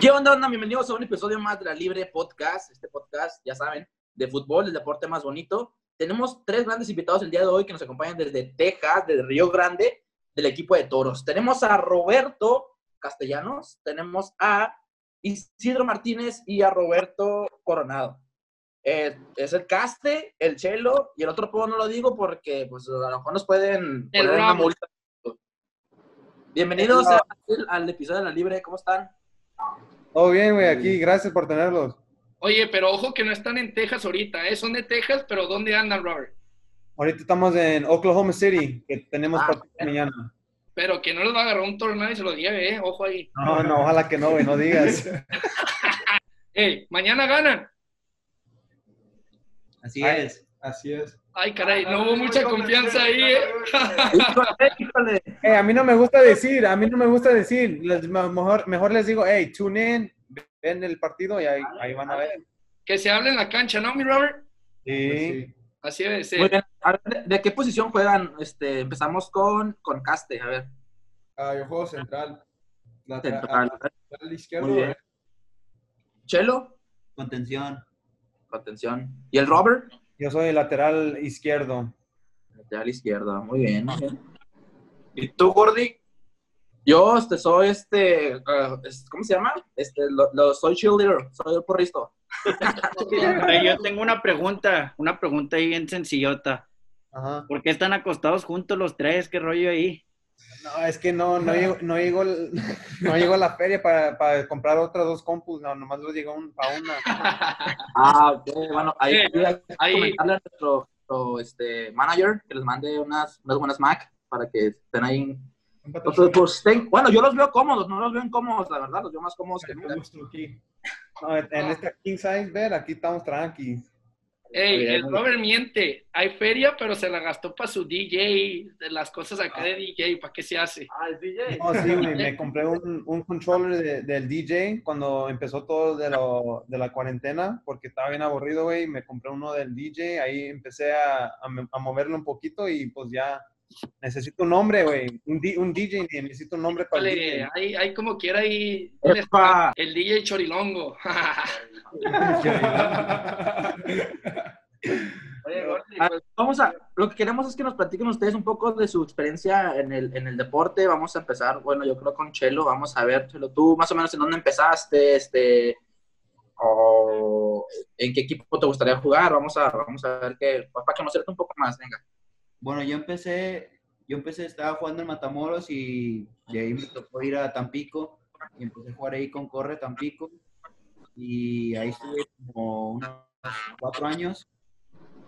¿Qué onda, onda? Bienvenidos a un episodio más de la Libre Podcast. Este podcast, ya saben, de fútbol, el deporte más bonito. Tenemos tres grandes invitados el día de hoy que nos acompañan desde Texas, desde Río Grande, del equipo de Toros. Tenemos a Roberto Castellanos, tenemos a Isidro Martínez y a Roberto Coronado. Eh, es el Caste, el Chelo y el otro puedo no lo digo porque pues, a lo mejor nos pueden poner una multa. Bienvenidos a- al episodio de la Libre, ¿cómo están? Todo bien, güey, aquí, gracias por tenerlos. Oye, pero ojo que no están en Texas ahorita, ¿eh? Son de Texas, pero ¿dónde andan, Robert? Ahorita estamos en Oklahoma City, que tenemos Ah, partido mañana. Pero que no les va a agarrar un tornado y se lo lleve, ¿eh? Ojo ahí. No, no, ojalá que no, güey, no digas. ¡Ey! Mañana ganan. Así Ay. es. Así es. Ay, caray, no hubo mucha confianza ahí, ¿eh? Híjole, híjole. Eh, a mí no me gusta decir, a mí no me gusta decir. Les- mejor, mejor les digo, hey, tune in, ven el partido y ahí, ahí van a ver. Que se hable en la cancha, ¿no, mi Robert? Sí. Pues sí. Así. Muy bien. A ver, ¿de, de qué posición juegan? Este, empezamos con, con Caste, a ver. Ah, yo juego central. Lateral, Central. lateral izquierdo. Muy bien. ¿eh? Chelo, Contención. atención. ¿Y el Robert? Yo soy el lateral izquierdo. Lateral izquierda, muy bien, muy bien. ¿Y tú, Gordy? Yo este, soy este, es- ¿cómo se llama? Este, lo, lo- soy cheerleader, soy el porristo. Yo tengo una pregunta, una pregunta ahí bien sencillota. Ajá. ¿Por qué están acostados juntos los tres? ¿Qué rollo ahí? No, es que no, no llegó, no llegó, el- no llegó a la feria para, para comprar otras dos compus, no, nomás los llegó un, para una. Ah, ok, bueno, ahí, Eh, ahí que comentarle a nuestro, nuestro, este, manager que les mande unas, unas buenas Mac para que estén ahí. Un Pues, pues, estén- bueno, yo los veo cómodos, no los veo incómodos, la verdad, los veo más cómodos que Me gusta aquí. No, en en esta King Size Bed, aquí estamos tranqui. Ey, el Robert miente. Hay feria, pero se la gastó para su DJ, de las cosas acá de DJ, ¿para qué se hace? Ah, el DJ. No, sí, güey, me compré un, un controller de- del DJ cuando empezó todo de, lo- de la cuarentena, porque estaba bien aburrido, güey. Me compré uno del DJ, ahí empecé a, a, me- a moverlo un poquito y pues ya necesito un nombre, güey. Un, DJ, necesito un nombre para el DJ. hay, hay como quiera ahí Epa. el DJ Chorilongo. Oye, Gordy, pues, vamos a, lo que queremos es que nos platiquen ustedes un poco de su experiencia en el, en el deporte. Vamos a empezar, bueno, yo creo con Chelo. Vamos a ver, Chelo, tú más o menos en dónde empezaste, este, o en qué equipo te gustaría jugar. Vamos a, vamos a ver qué, para conocerte un poco más, venga. Bueno, yo empecé, yo empecé, estaba jugando en Matamoros y de ahí me tocó ir a Tampico y empecé a jugar ahí con Corre Tampico y ahí estuve como unos cuatro años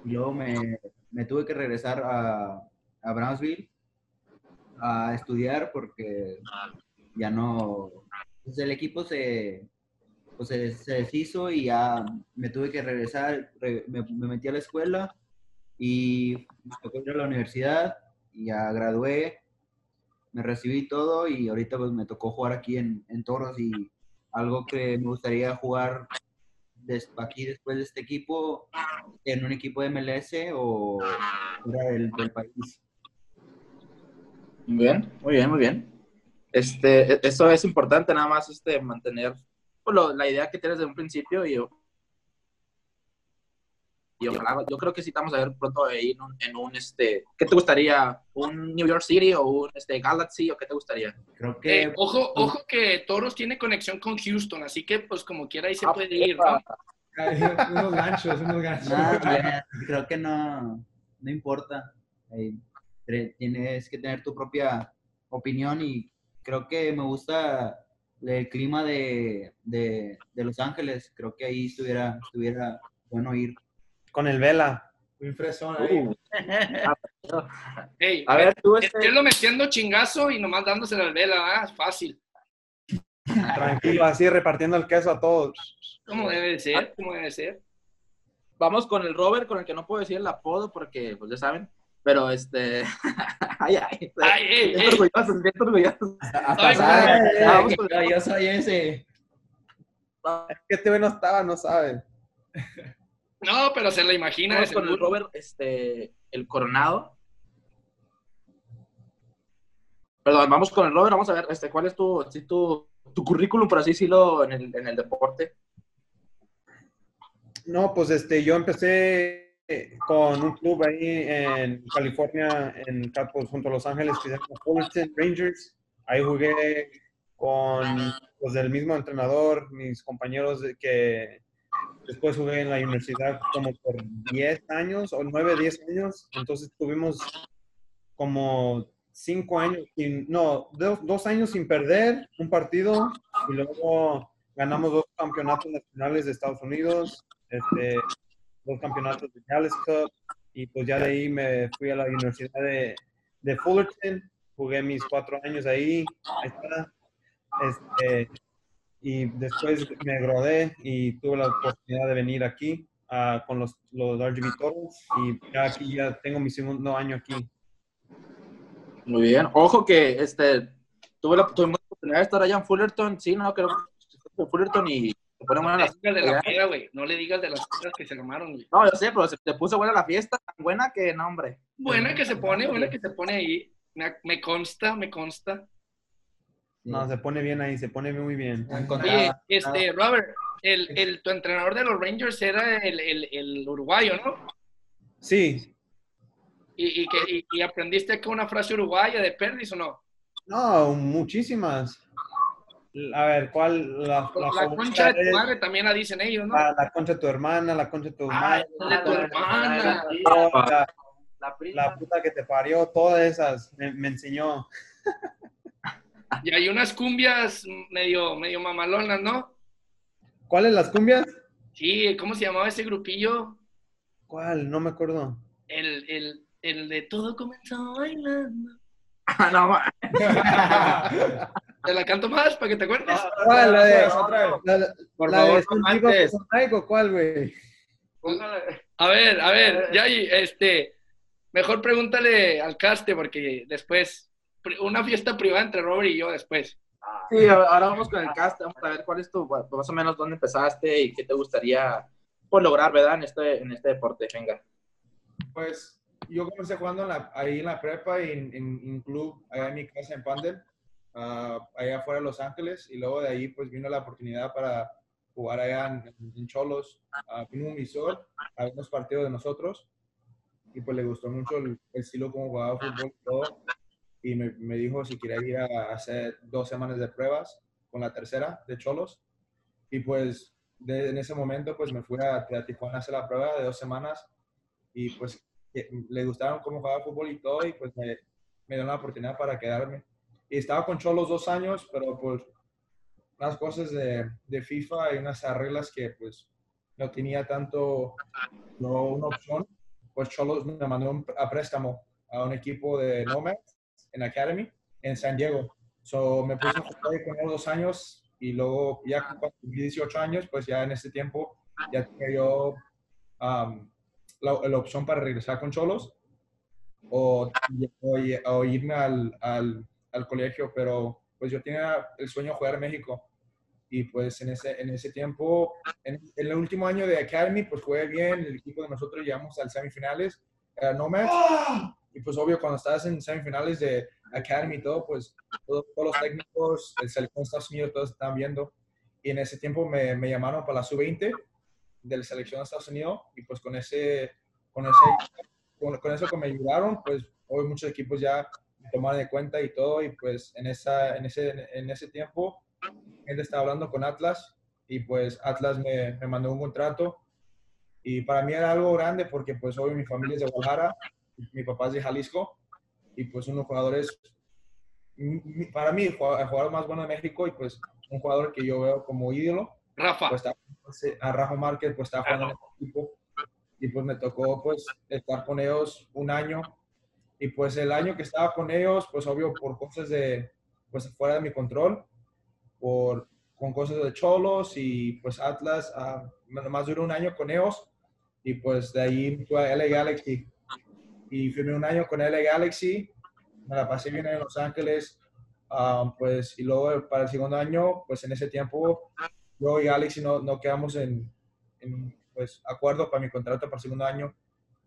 y luego me, me tuve que regresar a, a Brownsville a estudiar porque ya no, pues el equipo se, pues se, se deshizo y ya me tuve que regresar, re- me, me metí a la escuela y me tocó ir a la universidad ya gradué, me recibí todo y ahorita pues me tocó jugar aquí en, en Toros y algo que me gustaría jugar aquí después de este equipo en un equipo de MLS o fuera del, del país. Muy bien, muy bien, muy bien. Este, e- eso es importante, nada más este, mantener pues, lo- la idea que tienes de un principio y, y ojalá, yo creo que sí estamos a ver pronto ahí en un, en un, este, ¿qué te gustaría? ¿Un New York City o un este, Galaxy o qué te gustaría? Creo que Eh, ojo, ojo que Toros tiene conexión con Houston, así que pues como quiera ahí se Ah, puede ir. ¿no? Unos ganchos, unos ganchos. creo que no, no importa. Eh, tienes que tener tu propia opinión y creo que me gusta el clima de, de, de Los Ángeles. Creo que ahí estuviera, estuviera bueno ir. Con el Vela. Un fresón ahí. Uh, Ey, a ver, tú, es este, lo metiendo chingazo y nomás dándose la vela, ¿ah? Fácil. Tranquilo, así repartiendo el queso a todos. Como debe de ser, como debe de ser. vamos con el Robert, con el que no puedo decir el apodo porque, pues ya saben, pero este, ay, ay, Ay, ey, ey. orgulloso, estoy orgulloso. Ay, que con- yo soy ese. Es que este güey no estaba, no sabe. No, pero se la imagina. Vamos con el. Robert, este, el Coronado. Perdón, vamos con el Robert, vamos a ver, este, ¿cuál es tu, si tu tu currículum, por así decirlo, en el, en el deporte. No, pues este, yo empecé eh, con un club ahí en California, en pues, junto a Los Ángeles, que se llama Fullerton Rangers. Ahí jugué con los del mismo entrenador, mis compañeros de que después jugué en la universidad como por 10 años o 9, 10 años. Entonces tuvimos como 5 años, sin, no, dos, dos años sin perder un partido y luego ganamos dos campeonatos nacionales de Estados Unidos, este, dos campeonatos de Dallas Cup y pues ya de ahí me fui a la Universidad de, de Fullerton, jugué mis cuatro años ahí, ahí está. Este, y después me gradué y tuve la oportunidad de venir aquí ah, con los, los RGB Toros y ya aquí ya tengo mi segundo año aquí. Muy bien. Ojo que este, tuve la, tuve la oportunidad de estar allá en Fullerton. Sí, no, creo que en Fullerton y se pone buena No la le digas de la peda, güey. No le digas de las cosas que se armaron, güey. No, yo sé, pero se, se puso buena la fiesta, tan buena que no, hombre. Buena que se pone, buena que se pone ahí. Me, me consta, me consta. No, se pone bien ahí, se pone muy bien. Oye, este, Robert, el, el, tu entrenador de los Rangers era el, el, el uruguayo, ¿no? Sí, Y, y, que, y, y aprendiste acá una frase uruguaya de Perdis o no? no, muchísimas. A ver, ¿cuál? La, La, concha de tu madre también la dicen ellos, ¿no? La, la concha de tu hermana, la concha de tu Ah, madre. de tu hermana. la, La la puta que te parió, todas esas me, me enseñó. Y hay unas cumbias medio, medio mamalonas, ¿no? ¿Cuáles las cumbias? Sí, ¿cómo se llamaba ese grupillo? ¿Cuál? No me acuerdo. El, el, el de todo comenzó bailando. Ah, no, Te la canto más para que te acuerdes. ¿Cuál? La de, Otra vez. la, la- Por la favor, de antes. ¿cuál, güey? A ver, a ver, Yayi, este, mejor pregúntale al caste porque después, una fiesta privada entre Robert y yo después. Sí, ahora vamos con el cast. Vamos a ver cuál es tu, más o menos dónde empezaste y qué te gustaría pues, lograr, ¿verdad? En este, en este deporte. Venga. Pues yo comencé jugando en la- ahí en la prepa y en, en- en un club allá en mi casa en Pandel, ah, allá afuera de Los Ángeles. Y luego de ahí pues vino la oportunidad para jugar allá en, en Cholos. Ah, vino un visor a ver unos partidos de nosotros y pues le gustó mucho el, el estilo como jugaba fútbol y todo. Y me, me dijo si quería ir a hacer dos semanas de pruebas con la tercera de Cholos. Y pues de- en ese momento pues me fui a, a Tijuana a hacer la prueba de dos semanas y pues le gustaron cómo jugaba fútbol y todo y pues me, me la oportunidad para quedarme. Y estaba con Cholos dos años, pero por unas cosas de, de FIFA y unas reglas que pues no tenía tanto, no una opción, pues Cholos me mandó a préstamo a un equipo de Nomads en Academy en San Diego. So me puse a jugar ahí con ellos dos años y luego ya cuando cumplí 18 años, pues ya en ese tiempo ya tenía yo um, la, la opción para regresar con Cholos o, o, o irme al, al, al colegio, pero pues yo tenía el sueño de jugar en México. Y pues en ese, en ese tiempo, en, en el último año de Academy, pues jugué bien, el equipo de nosotros llegamos al semifinales, era Nomads, y pues obvio cuando estás en semifinales de Academy y todo, pues todos, todos los técnicos, el selección de Estados Unidos, todos estaban viendo, y en ese tiempo me, me llamaron para la sub-20 de la selección de Estados Unidos, y pues con ese, con ese, con, con eso que me ayudaron, pues hoy muchos equipos ya tomaron de cuenta y todo, y pues en, esa, en, ese, en ese tiempo, él estaba hablando con Atlas, y pues Atlas me, me mandó un contrato, y para mí era algo grande porque pues hoy mi familia es de Guadalajara, mi papá es de Jalisco, y pues unos jugadores, para mí, el jugador más bueno de México, y pues un jugador que yo veo como ídolo, Rafa, pues está, a Rafa Márquez, pues estaba jugando en el equipo y pues me tocó pues estar con ellos un año y pues el año que estaba con ellos, pues obvio por cosas de, pues fuera de mi control, por, con cosas de Cholos y pues Atlas, ah, nomás duró un año con ellos y pues de ahí fue a LA Galaxy y firmé un año con LA Galaxy, me la pasé bien en Los Ángeles, ah, pues y luego para el segundo año, pues en ese tiempo yo y Galaxy no, no quedamos en, en, pues, acuerdo para mi contrato para el segundo año.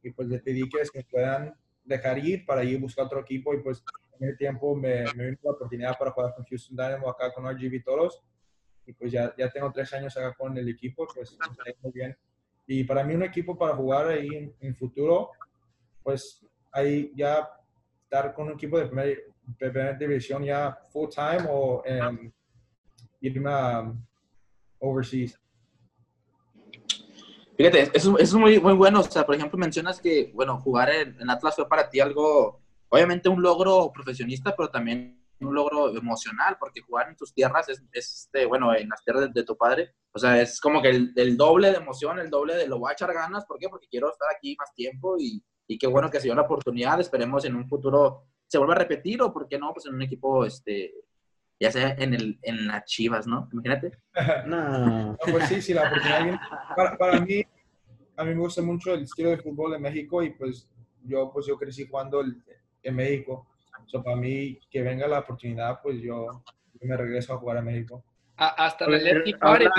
Y pues les pedí que, me puedan dejar ir para ir a buscar otro equipo y pues en ese tiempo me, me vino la oportunidad para jugar con Houston Dynamo acá con RGB Toros. Y pues ya, ya tengo tres años acá con el equipo, pues está muy bien. Y para mí un equipo para jugar ahí en, en futuro, pues ahí ya estar con un equipo de primera, división ya full time o em, irme overseas. Fíjate, eso, eso es muy, muy bueno. O sea, por ejemplo, mencionas que, bueno, jugar en, Atlas fue para ti algo, obviamente un logro profesionista, pero también un logro emocional, porque jugar en tus tierras es, es, este, bueno, en las tierras de, de tu padre, o sea, es como que el, el doble de emoción, el doble de lo voy a echar ganas. ¿Por qué? Porque quiero estar aquí más tiempo y, y qué bueno que se dio la oportunidad. Esperemos en un futuro se vuelva a repetir o, ¿por qué no? Pues en un equipo, este, ya sea en, el, en las chivas, ¿no? Imagínate. No. No, pues sí, sí, la oportunidad viene. Para, para mí, a mí me gusta mucho el estilo de fútbol de México y pues yo, pues yo crecí jugando el- en México. So, para mí, que venga la oportunidad, pues yo, yo me regreso a jugar a México. A- hasta Oye, la Leti Juárez.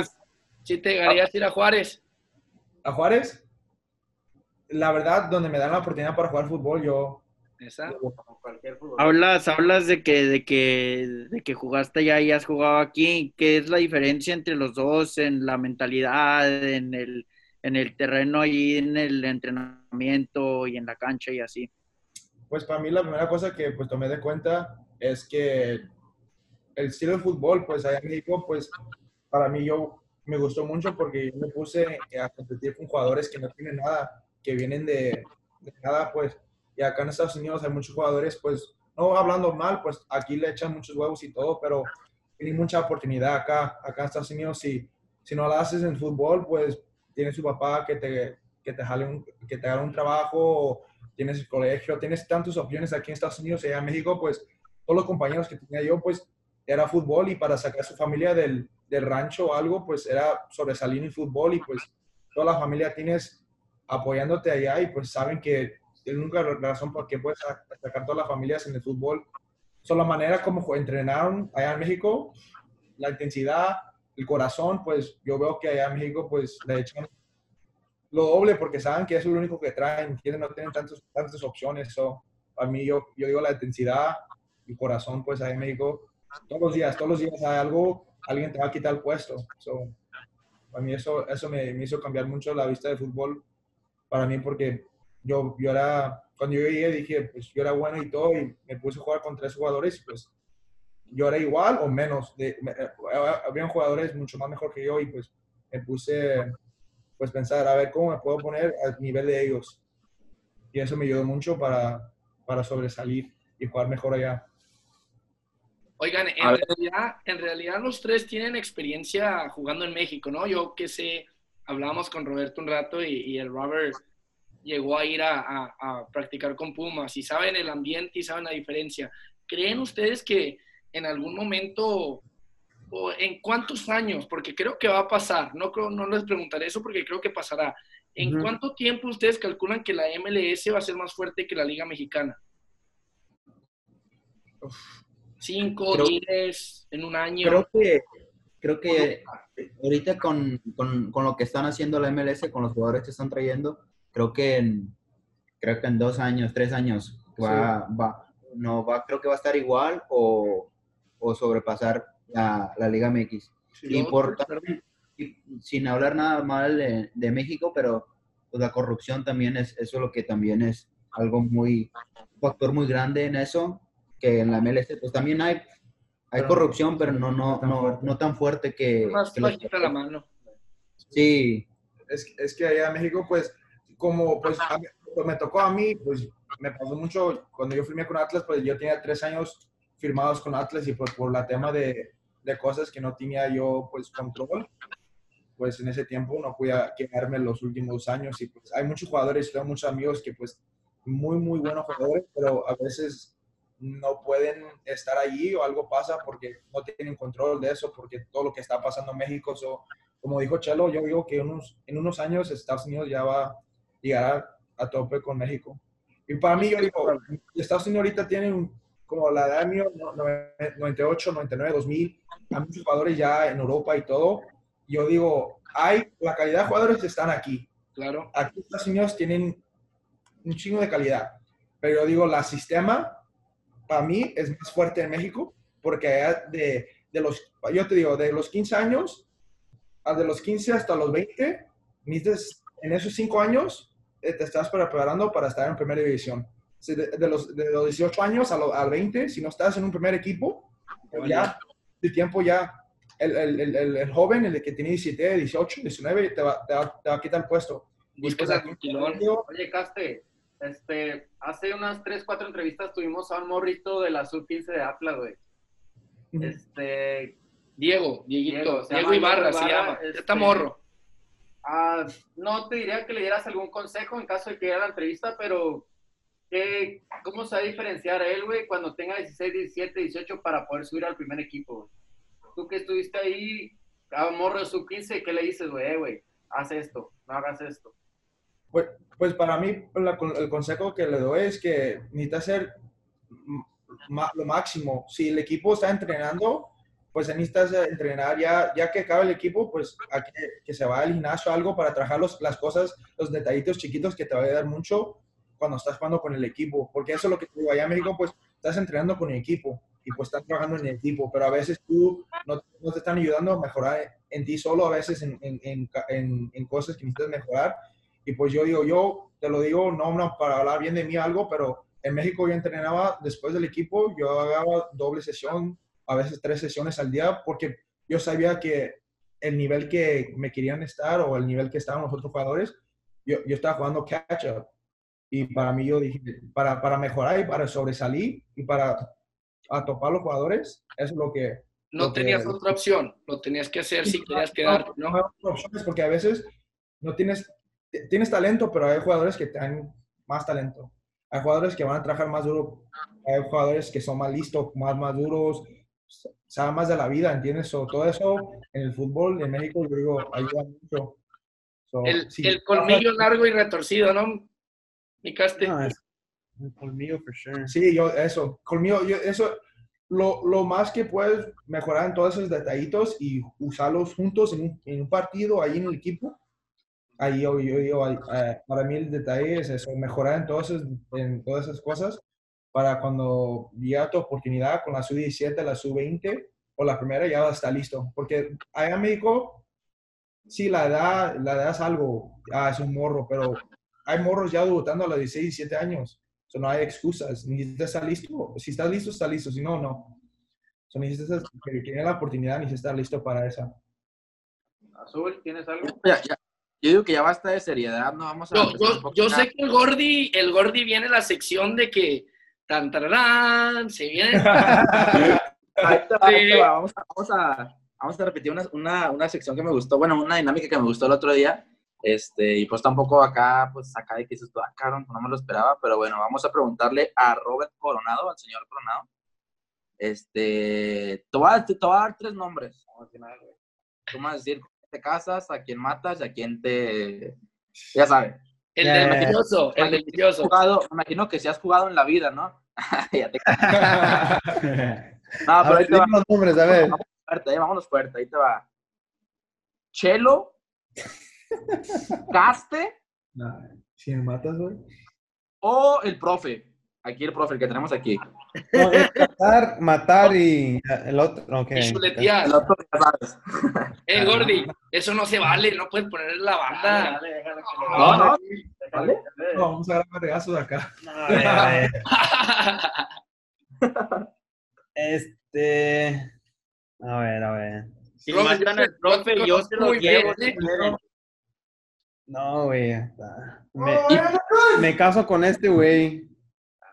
Sí te llegarías a ir a Juárez. ¿A Juárez? La verdad, donde me dan la oportunidad para jugar fútbol, yo... Esa. Como cualquier fútbol. Hablas, hablas de que, de que, de que jugaste allá y has jugado aquí. ¿Qué es la diferencia entre los dos en la mentalidad, en el, en el terreno y en el entrenamiento y en la cancha y así? Pues para mí la primera cosa que pues tomé de cuenta es que el estilo de fútbol, pues allá en México, pues para mí yo me gustó mucho porque yo me puse a competir con jugadores que no tienen nada, que vienen de, de pues, y acá en Estados Unidos hay muchos jugadores, pues, no hablando mal, pues aquí le echan muchos huevos y todo, pero tienen mucha oportunidad acá, acá en Estados Unidos, si, si no la haces en fútbol, pues tienes su papá que te, que te jale un, que te haga un trabajo, tienes el colegio, tienes tantas opciones aquí en Estados Unidos y allá en México, pues todos los compañeros que tenía yo, pues era fútbol y para sacar a su familia del, del rancho o algo, pues era sobresalir en fútbol y pues toda la familia tienes apoyándote allá y pues saben que la razón por qué puedes sa- sacar todas las familias en el fútbol. Son la manera como entrenaron allá en México, la intensidad, el corazón, pues yo veo que allá en México pues le echan lo doble porque saben que es lo único que traen, quieren no tienen tantos, tantas opciones. So, a mí yo, yo digo la intensidad y corazón, pues ahí en México, todos los días, todos los días hay algo, alguien te va a quitar el puesto. So, a mí eso, eso me, me hizo cambiar mucho la vista del fútbol para mí porque yo, yo era, cuando yo llegué dije, pues yo era bueno y todo y me puse a jugar con tres jugadores, pues yo era igual o menos. De, me- eh, habían jugadores mucho más mejor que yo y pues me puse pues pensar a ver cómo me puedo poner al nivel de ellos. Y eso me ayudó mucho para, para sobresalir y jugar mejor allá. Oigan, en realidad, en realidad los tres tienen experiencia jugando en México, ¿no? Yo que sé, hablábamos con Roberto un rato y, y el Robert llegó a ir a, a- a practicar con Pumas y saben el ambiente y saben la diferencia. ¿Creen ustedes que en algún momento o en cuántos años, porque creo que va a pasar, no, creo, no les preguntaré eso porque creo que pasará, ¿en Ujú. cuánto tiempo ustedes calculan que la MLS va a ser más fuerte que la Liga Mexicana? ¿Cinco, Creo- diez, en un año? Creo que, creo que ahorita con, con, con lo que están haciendo la MLS, con los jugadores que están trayendo, creo que en, creo que en dos años, tres años, va, va, no va, creo que va a estar igual o, o sobrepasar la, la Liga MX. y Yo- por y sin hablar nada mal de, de México, pero pues, la corrupción también es, eso es lo que también es algo muy, un factor muy grande en eso, que en la MLS pues también hay, hay Pero corrupción, pero no, no, tan no, fuerte. no tan fuerte que... Más que los- la mano. Sí, es, es que allá en México, pues, como pues, a mí- pues, me tocó a mí, pues me pasó mucho, cuando yo firmé con Atlas, pues yo tenía tres años firmados con Atlas y pues por la tema de, de cosas que no tenía yo pues control, pues en ese tiempo no pude quedarme los últimos años y pues hay muchos jugadores, tengo muchos amigos que pues muy, muy buenos jugadores, pero a veces no pueden estar allí o algo pasa porque no tienen control de eso, porque todo lo que está pasando en México, so, como dijo Chelo, yo digo que unos, en unos años Estados Unidos ya va a llegar a, a tope con México. Y para mí, yo digo, Estados Unidos ahorita tiene como la edad mío, no- no- 98, 99, 2000, hay muchos jugadores ya en Europa y todo. Yo digo, hay, la calidad de jugadores están aquí. Claro. Aquí Estados Unidos tienen un chingo de calidad. Pero yo digo, la sistema, para mí, es más fuerte en México, porque allá de, de los, yo te digo, de los 15 años, a de los 15 hasta los 20, necesitas- en esos 5 años, eh, te estás preparando para estar en primera división. Si De, de los, de los 18 años a los al 20, si no estás en un primer equipo, pues ya, el tiempo ya, el, el, el, el- joven, el que tiene 17, 18, 19, te va, te va, te va a quitar el puesto. Pues, tranquilón. Oye, Caste, este, hace unas 3, 4 entrevistas tuvimos a un morrito de la sub-15 de Atlas, güey. Este, Diego, Dieguito, Diego, Diego, llama Ibarra se llama. este- Está morro. ah, no te diría que le dieras algún consejo en caso de que diera la entrevista, pero ¿qué, ¿cómo se va a diferenciar él, güey, cuando tenga 16, 17, 18 para poder subir al primer equipo, güey? Tú que estuviste ahí, a un morro de sub-15, ¿qué le dices, güey? Eh, güey, haz esto, no hagas esto. Pues, pues para mí, el consejo que le doy es que necesita hacer lo máximo. Si el equipo está entrenando, pues necesitas eh, entrenar ya, ya que acabe el equipo, pues a que, se vaya al gimnasio algo para trabajar los- las cosas, los detallitos chiquitos que te va a ayudar mucho cuando estás jugando con el equipo. Porque eso es lo que te digo, allá México, pues estás entrenando con el equipo y pues estás trabajando en el equipo, pero a veces tú no, te están ayudando a mejorar en ti solo, a veces en, en- en- en cosas que necesitas mejorar. Y pues yo digo, yo te lo digo, no, no para hablar bien de mí algo, pero en México yo entrenaba después del equipo, yo hagaba doble sesión, a veces tres sesiones al día, porque yo sabía que el nivel que me querían estar o el nivel que estaban los otros jugadores, yo, yo estaba jugando catch up. Y para mí yo dije, para, para mejorar y para sobresalir y para a topar los jugadores, eso es lo que... No lo que- tenías otra opción. Lo tenías que hacer si querías quedarte, no, ¿no? otras opciones porque a veces no tienes, tienes talento, pero hay jugadores que tienen más talento. Hay jugadores que van a trabajar más duro, hay jugadores que son más listos, más maduros, saben más de la vida, ¿entiendes? So, todo eso en el fútbol en México, yo digo, ayuda mucho. So, El, sí, el colmillo largo y retorcido, ¿no? Mi caste. No, es un colmillo, for sure. Sí, yo, eso, conmigo, yo, eso, lo, lo más que puedes mejorar en todos esos detallitos y usarlos juntos en un, en un partido, ahí en el equipo, ahí yo, yo, yo, eh, para mí el detalle es eso, mejorar en, todos esos- en todas esas cosas para cuando llega tu oportunidad con la sub-17, la sub-20 o la primera, ya está listo. Porque allá en México, sí, la edad, la edad es algo, ah, es un morro, pero hay morros ya debutando a los 16, 17 años. So, no hay excusas. Necesitas estar listo. Si estás listo, está listo. Si no, no. So, necesitas que tiene la oportunidad, necesitas estar listo para esa. Azul, ¿tienes algo? Ya, ya. Yo digo que ya basta de seriedad, no vamos a... Yo, yo, sé que el Gordi, el Gordi viene la sección de que tan tararán, se viene. Ahí te va, ahí Sí. te va. Vamos, a, vamos, a, vamos a repetir una, una, una sección que me gustó, bueno, una dinámica que me gustó el otro día. Este, y pues tampoco acá, pues acá de que dices tú, ah, cabrón, no me lo esperaba, pero bueno, vamos a preguntarle a Robert Coronado, al señor Coronado. Este, te voy a, te voy a dar tres nombres. Vamos a decir te casas, a quién matas y a quién te. Ya sabes. El ya. delicioso, el delicioso. jugado, me imagino que si has jugado en la vida, ¿no? ya te... a No, pero ahí ver, te va. los nombres, a ver. fuerte, eh, vámonos fuerte, ahí te va. Chelo, Caste Nah, si me matas, güey. o el profe. Aquí el profe, el que tenemos aquí. No, es matar, matar y el otro. Ok. Y chuletear. El otro, ya sabes. Eh, Gordi, eso no se vale, no puedes poner la banda. Dale, déjalo que le- No, no. No, vamos a grabar regazos acá. No, a ver, a ver. Este. A ver, a ver. Si Profe, matan al profe, yo se lo llevo. si quieren. No, güey. Me, me caso con este güey. Ese güey co- Mira.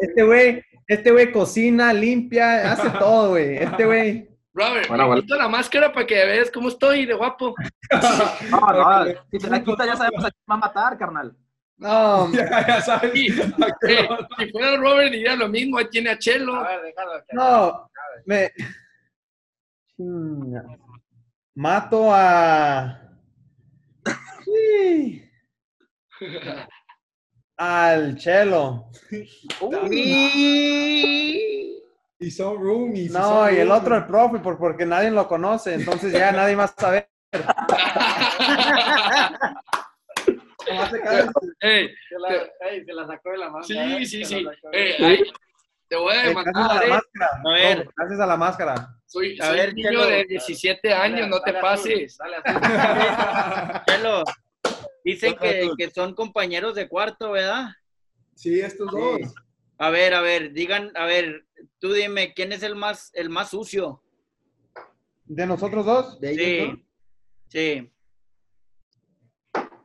Este güey, este güey cocina, limpia, hace todo, güey. Este güey. Robert, Bueno, me bueno. quito la máscara para que veas cómo estoy de guapo. No, no, si te la quitas ya sabemos a quién va a matar, carnal. No, ya, ya sabes. Sí. Eh, si fuera Robert diría lo mismo, ahí tiene a Chelo. A ver, déjalo no. Me. Mato a. Sí. Al Chelo. Y son roomies. No, son y el roomies. otro el profe, por- porque nadie lo conoce, entonces ya nadie más sabe. Ey, Se la, ey, se la sacó de la manga. sí, ¿eh? sí, sí. la ay, te voy a Eh, Gracias a demandar, la eh. máscara. A ver. No, gracias a la máscara. Soy, A soy ver, un niño Chelo. de 17 años, no te Dale azul, pases. Dale azul. Chelo, dicen que, que son compañeros de cuarto, ¿verdad? Sí, estos dos. A ver, a ver, digan, a ver, tú dime, ¿quién es el más, el más sucio? ¿De nosotros dos? De ellos, Sí, ¿no? sí.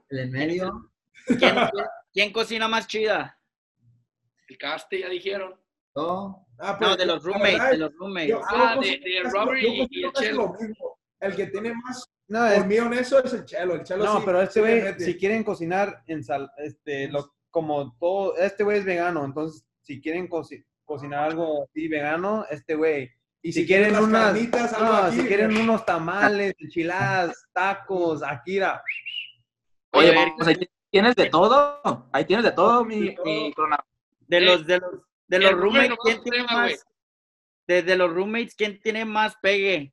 El en medio. ¿Quién, quién- quién cocina más chida? El caste, ya dijeron. No. Ah, No, pues, de los roommates, verdad, de los roommates. yo- Ah, de- de Robert yo y- y el Chelo. lo mismo. El que tiene más No, es- conmigo en eso es el chelo. El chelo no sí- pero este güey, si quieren cocinar en sal, este, lo, como todo, este güey es vegano, entonces si quieren coci- cocinar algo así vegano, este güey. Y si quieren unas- carnitas, algo No, aquí, si quieren unos tamales, enchiladas, tacos, akira. Oye, A ver, pues ahí tienes de todo. Ahí tienes de todo, mi, mi cronado. De Eh, los, de los, de los el roommates, ¿quién tiene más? De, de los roommates, ¿quién tiene más pegue?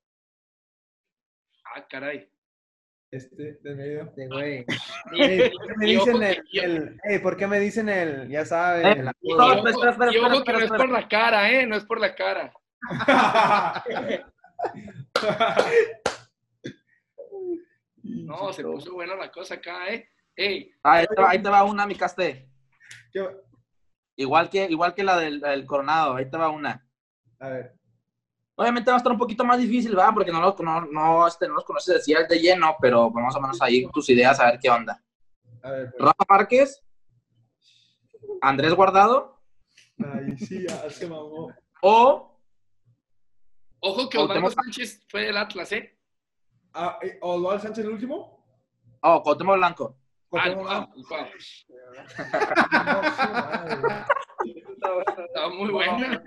Ah, caray. Este, de medio. Este güey. Ey, ¿Por qué me dicen el, ¿por qué me dicen el, ya saben, Eh, el- no, espera, espera, espera, espera, que no es por la cara, ¿eh? No es por la cara. No, se puso buena la cosa acá, ¿eh? Ey, Ahí te, va- ahí te va una, mi caste. ¿Qué- Igual que, igual que la del, del coronado. Ahí te va una. A ver. Obviamente va a estar un poquito más difícil, ¿verdad? Porque no, lo- no, no, este, no los conoces decía el de lleno, pero más o menos ahí tus ideas a ver qué onda. A ver. pues. Rafa Márquez, Andrés Guardado Ay, sí, ya se mamó. o ojo que Cuauhtémoc Osvaldo Sánchez fue del Atlas, ¿eh? Ah, eh, ¿Osvaldo Sánchez el último? oh, Cuauhtémoc Blanco. Ah, Cuauhtémoc ah, Blanco. ah, No, muy buena.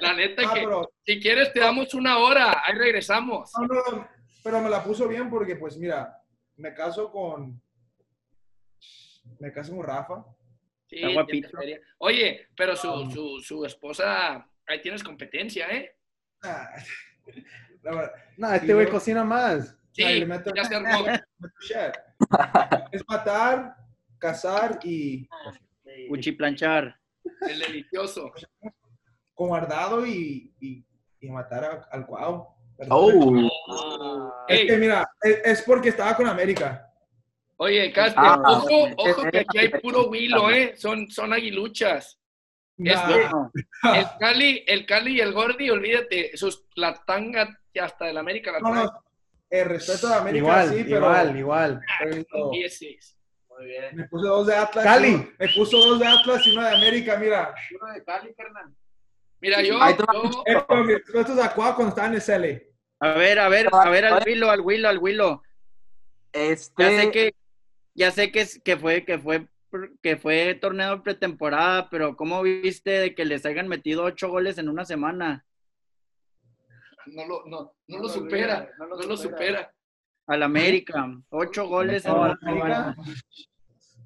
La neta Ah, que, pero, si quieres, te damos una hora. Ahí regresamos. no, no, pero me la puso bien porque, pues, mira, me caso con. Me caso con Rafa. Sí, Está guapito. Oye, pero su, su, su esposa, ahí tienes competencia, ¿eh? Ah, No, este güey cocina más. Sí, Ay, le meto- ya se armó. shit. es matar, cazar y Cuchiplanchar. El delicioso. con guardado y, y, y matar a- al cuau. Oh, Es Ey, que mira, es, es porque estaba con América. oye, Ah, ojo, ojo que aquí hay puro huilo, ¿eh? Son, son aguiluchas. Es Nah, El Cali, el Cali y el Gordi, olvídate, sus, la tanga hasta del América la no, no, el respeto de América Igual, sí, pero, igual, igual. pero Dieces. Muy bien. me puso dos de Atlas. Cali. uno- Me puso dos de Atlas y uno de América, mira. Uno de Cali, carnal. Mira, yo, Ahí yo- Eh, pero mis respetos a Cuau cuando estaba en el. A ver, a ver, a ver al Willo, al Willo, al Willo. este. Ya sé que, ya sé que, es- que fue, que fue, que fue torneo pretemporada, pero ¿cómo viste de que les hayan metido ocho goles en una semana no lo, no, no No lo lo supera, no lo supera. Al América? Ocho goles en No, una semana.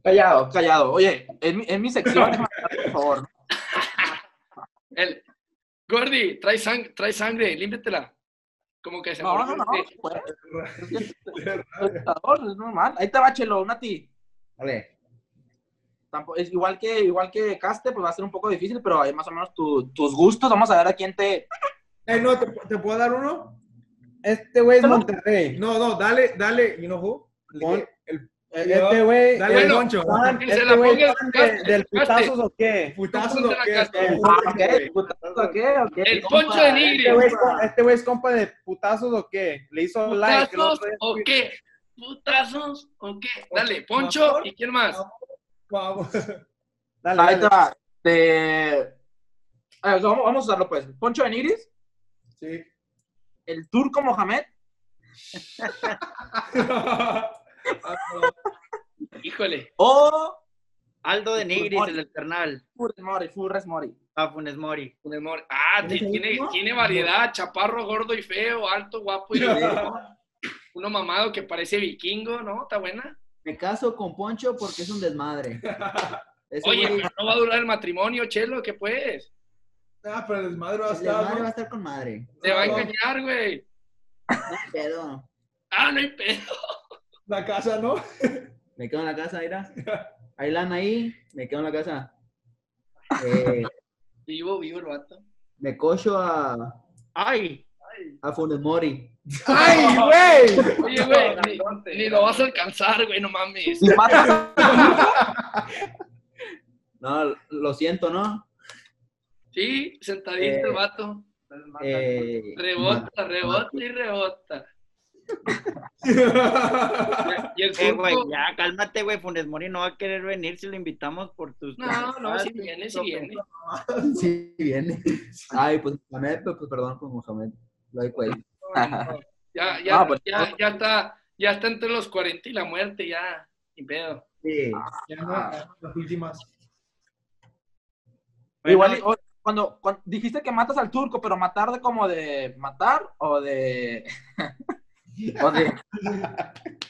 Callado, callado. Oye, en mi, en mi sección, por favor. El, Gordi, trae, sang- trae sangre, límpiatela. Como que se No, no, no. pues, Es normal. Ahí te va, Chelo, Nati. Vale. Es igual que, igual que Caste, pues va a ser un poco difícil, pero hay más o menos tu- tus gustos. Vamos a ver a quién te. Eh, no, ¿te, te puedo dar uno? Este güey es Monterrey. No, no, dale, dale, you know who? El- el Este güey. Dale, Que se Este güey de- del putazos o qué. putazo Ponte lo la que es. casa. Ah, ok, putazo, ok, ok. El poncho de Este Nigris. güey, es co- este güey es compa de putazos o qué. Le hizo like. ¿Putazos otro día. o qué? ¿Putazos o qué? Dale, Poncho y quién más. Vamos. Dale, Ahí te. A ver, vamos, vamos a usarlo, pues. Poncho de Nigris, Sí. El turco Mohamed, Híjole. o Aldo de Nigris, el Eternal. Funes Mori, Funes Mori. A Funes Mori. Funes Mori. Ah, ¿Tienes ti- el tiene, tiene variedad, chaparro, gordo y feo, alto, guapo y uno mamado que parece vikingo, ¿no? ¿Está buena? Me caso con Poncho porque es un desmadre. Oye, pero no va a durar el matrimonio, Chelo, ¿qué pues? Ah, pero el desmadre va a el estar, desmadre va a estar con madre. Te va a engañar, güey. No hay pedo. Ah, no hay pedo. La casa, ¿no? Me quedo en la casa, mira. Hay lana ahí, me quedo en la casa. Eh, Vivo, vivo el vato. me cocho a, ¡Ay! a Funes Mori. ¡Ay, güey! Oye, güey, ni, ni lo vas a alcanzar, güey, no mames. No, lo siento, ¿no? Sí, sentadito Eh, el vato. Eh, Rebota, rebota y rebota. Y el Eh, güey, ya, cálmate, güey. Funes Mori no va a querer venir si lo invitamos por tus. No, no, si viene, si viene. sí, viene. Ay, pues Mohamed, pues, pues, perdón con Mohamed. Lo hay pues. Ya, ya, No, pues, ya, ya está, ya está entre los 40 y la muerte, ya. Ni pedo. Sí. Ya no, las últimas. Igual, y- cuando, cuando dijiste que matas al turco, pero matar de como de matar o de. o de.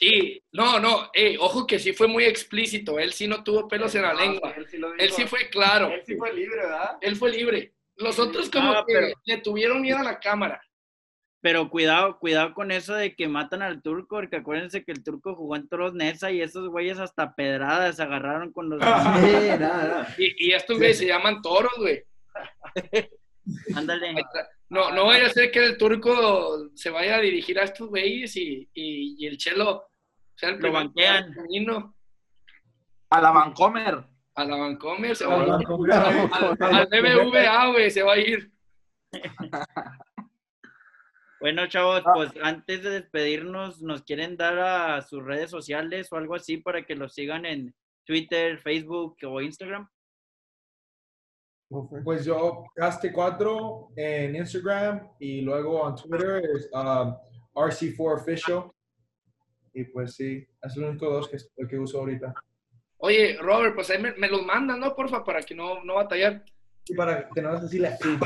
Y, no, no, eh, ojo que sí fue muy explícito. Él sí no tuvo pelos en la lengua. Él sí, lo Él dijo. sí fue claro. Él sí fue libre, ¿verdad? Él fue libre. Los otros como Ah, que pero- le tuvieron miedo a la cámara. Pero cuidado, cuidado con eso de que matan al turco, porque acuérdense que el turco jugó en Toros Nesa y esos güeyes hasta pedradas se agarraron con los. Sí, nada, nada. Y, y estos güeyes se llaman toros, güey. Ándale. No, no vaya a ser que el turco se vaya a dirigir a estos güeyes y, y, y el chelo sea el Lo banquean. camino A la Vancomer. a la Vancomer, se A va a la ir. Al, al BBVA, güey, se va a ir. Bueno, chavos, Ah. pues antes de despedirnos, ¿nos quieren dar a sus redes sociales o algo así para que los sigan en Twitter, Facebook o Instagram? Pues yo, Caste4 en Instagram y luego en Twitter es um, RC4Official. Y pues sí, es los únicos dos que, que uso ahorita. Oye, Robert, pues ahí me, me los mandan, ¿no? Porfa, para que no, no batallar. Y para que no así la así.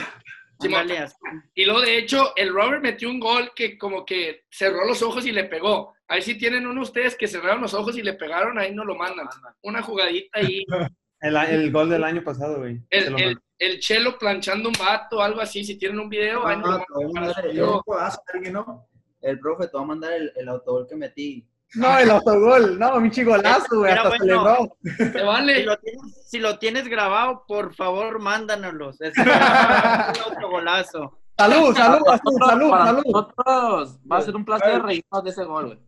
Y luego, de hecho, el Robert metió un gol que como que cerró los ojos y le pegó. Ahí sí tienen uno ustedes que cerraron los ojos y le pegaron, ahí no lo mandan. Una jugadita ahí. El, el gol del año pasado, güey. El, el, el chelo planchando un vato, algo así. Si tienen un video, ahí Ah, nos lo te voy a mandan para mandar el- subirlo. un codazo a alguien, ¿no? El profe te va a mandar el, el autogol que metí. No, el autogol. No, mi chigolazo, güey. Era Hasta bueno. Te Si vale. lo, tienes, si lo tienes grabado, por favor, mándanoslos. Es un autogolazo. Salud, salud, salud, salud, Para salud. nosotros va a ser un placer reírnos de ese gol, güey.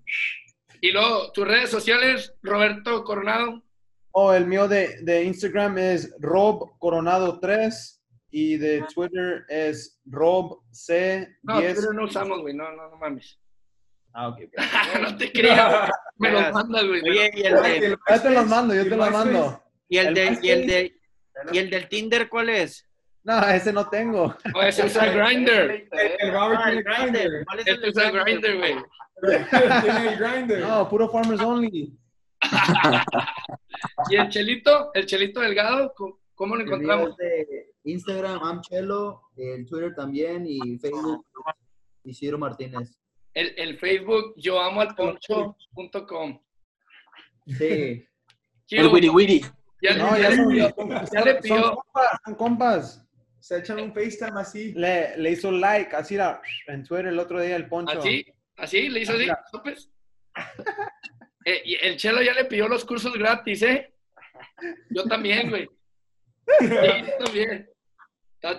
Y luego, tus redes sociales, Roberto Coronado. Oh, el mío de, de Instagram es Rob Coronado 3 y de Twitter es Rob C10. No, Twitter no usamos, güey. No, no, no mames. Ah, ok, no te creas. Me los mandas, güey. Oye, y el, de, Yo te los mando, yo te los mando. y el, de, y el, de, y el del Tinder, ¿cuál es? No, ese no tengo. O ese usa. El Robert Ah, el tiene Grindr. Grindr. ¿Cuál es el Este? Grindr, güey. Tiene el Grindr. No, puro Farmers Only. Y el Chelito, el Chelito Delgado, ¿cómo- ¿cómo lo encontramos? de Instagram, Amchelo, el Twitter también y Facebook, Isidro Martínez. El, el Facebook, yo amo al poncho.com. Sí. El wiri wiri. Ya, No, ya ya le pidió. son- ya le son pidió. compas, son compas. Se echan un FaceTime así. Le, le hizo like, así era, en Twitter el otro día el poncho. Así, así, le hizo así, Mira. Eh, y el Chelo ya le pidió los cursos gratis, ¿eh? Yo también, güey. Sí, yo también.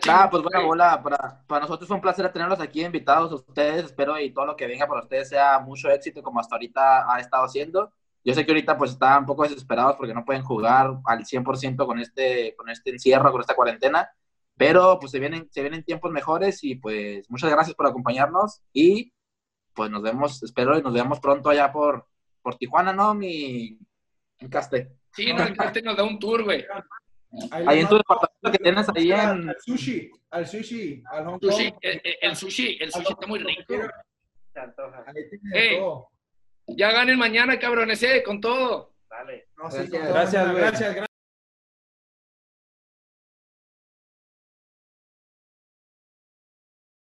Ah, pues buena bola. Para, para nosotros fue un placer tenerlos aquí invitados a ustedes. Espero y todo lo que venga para ustedes sea mucho éxito como hasta ahorita ha estado haciendo. Yo sé que ahorita pues están un poco desesperados porque no pueden jugar al 100% con este, con este encierro, con esta cuarentena. Pero pues se vienen, se vienen tiempos mejores y pues muchas gracias por acompañarnos y pues nos vemos, espero y nos vemos pronto allá por, por Tijuana, ¿no? Mi, mi caste. Sí, no, el Carte nos da un tour, güey. Ahí en tu departamento que tienes ahí en... Al sushi, al sushi, al Hong Kong. Sushi, el, el- el sushi, el sushi está muy rico. Se antoja. Ahí tiene de Ey. todo. Ya ganen mañana, cabrones, eh, con todo. Dale. No, sí, Gracias. Gracias, gracias.